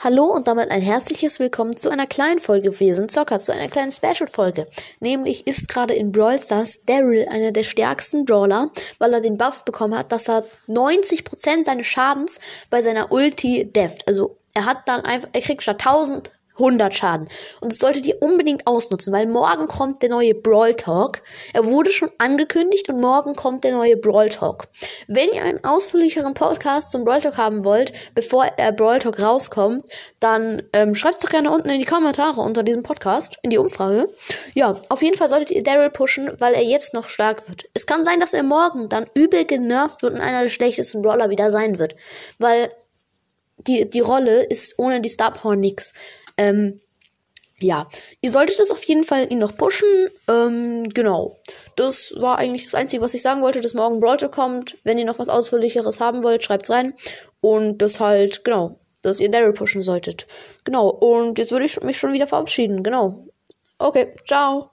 Hallo und damit ein herzliches Willkommen zu einer kleinen Folge sind Zocker, zu einer kleinen Special-Folge. Nämlich ist gerade in Brawl Stars Daryl einer der stärksten Brawler, weil er den Buff bekommen hat, dass er 90% seines Schadens bei seiner Ulti deft. Also er hat dann einfach, er kriegt statt 1000 100 Schaden. Und das solltet ihr unbedingt ausnutzen, weil morgen kommt der neue Brawl Talk. Er wurde schon angekündigt und morgen kommt der neue Brawl Talk. Wenn ihr einen ausführlicheren Podcast zum Brawl Talk haben wollt, bevor der Brawl Talk rauskommt, dann ähm, schreibt es doch gerne unten in die Kommentare unter diesem Podcast, in die Umfrage. Ja, auf jeden Fall solltet ihr Daryl pushen, weil er jetzt noch stark wird. Es kann sein, dass er morgen dann übel genervt wird und einer der schlechtesten Brawler wieder sein wird. Weil die, die Rolle ist ohne die Star Power nix. Ähm, ja, ihr solltet es auf jeden Fall ihn noch pushen. Ähm, genau. Das war eigentlich das Einzige, was ich sagen wollte, dass morgen Brawler kommt. Wenn ihr noch was Ausführlicheres haben wollt, schreibt's rein. Und das halt, genau, dass ihr Daryl pushen solltet. Genau. Und jetzt würde ich mich schon wieder verabschieden. Genau. Okay, ciao.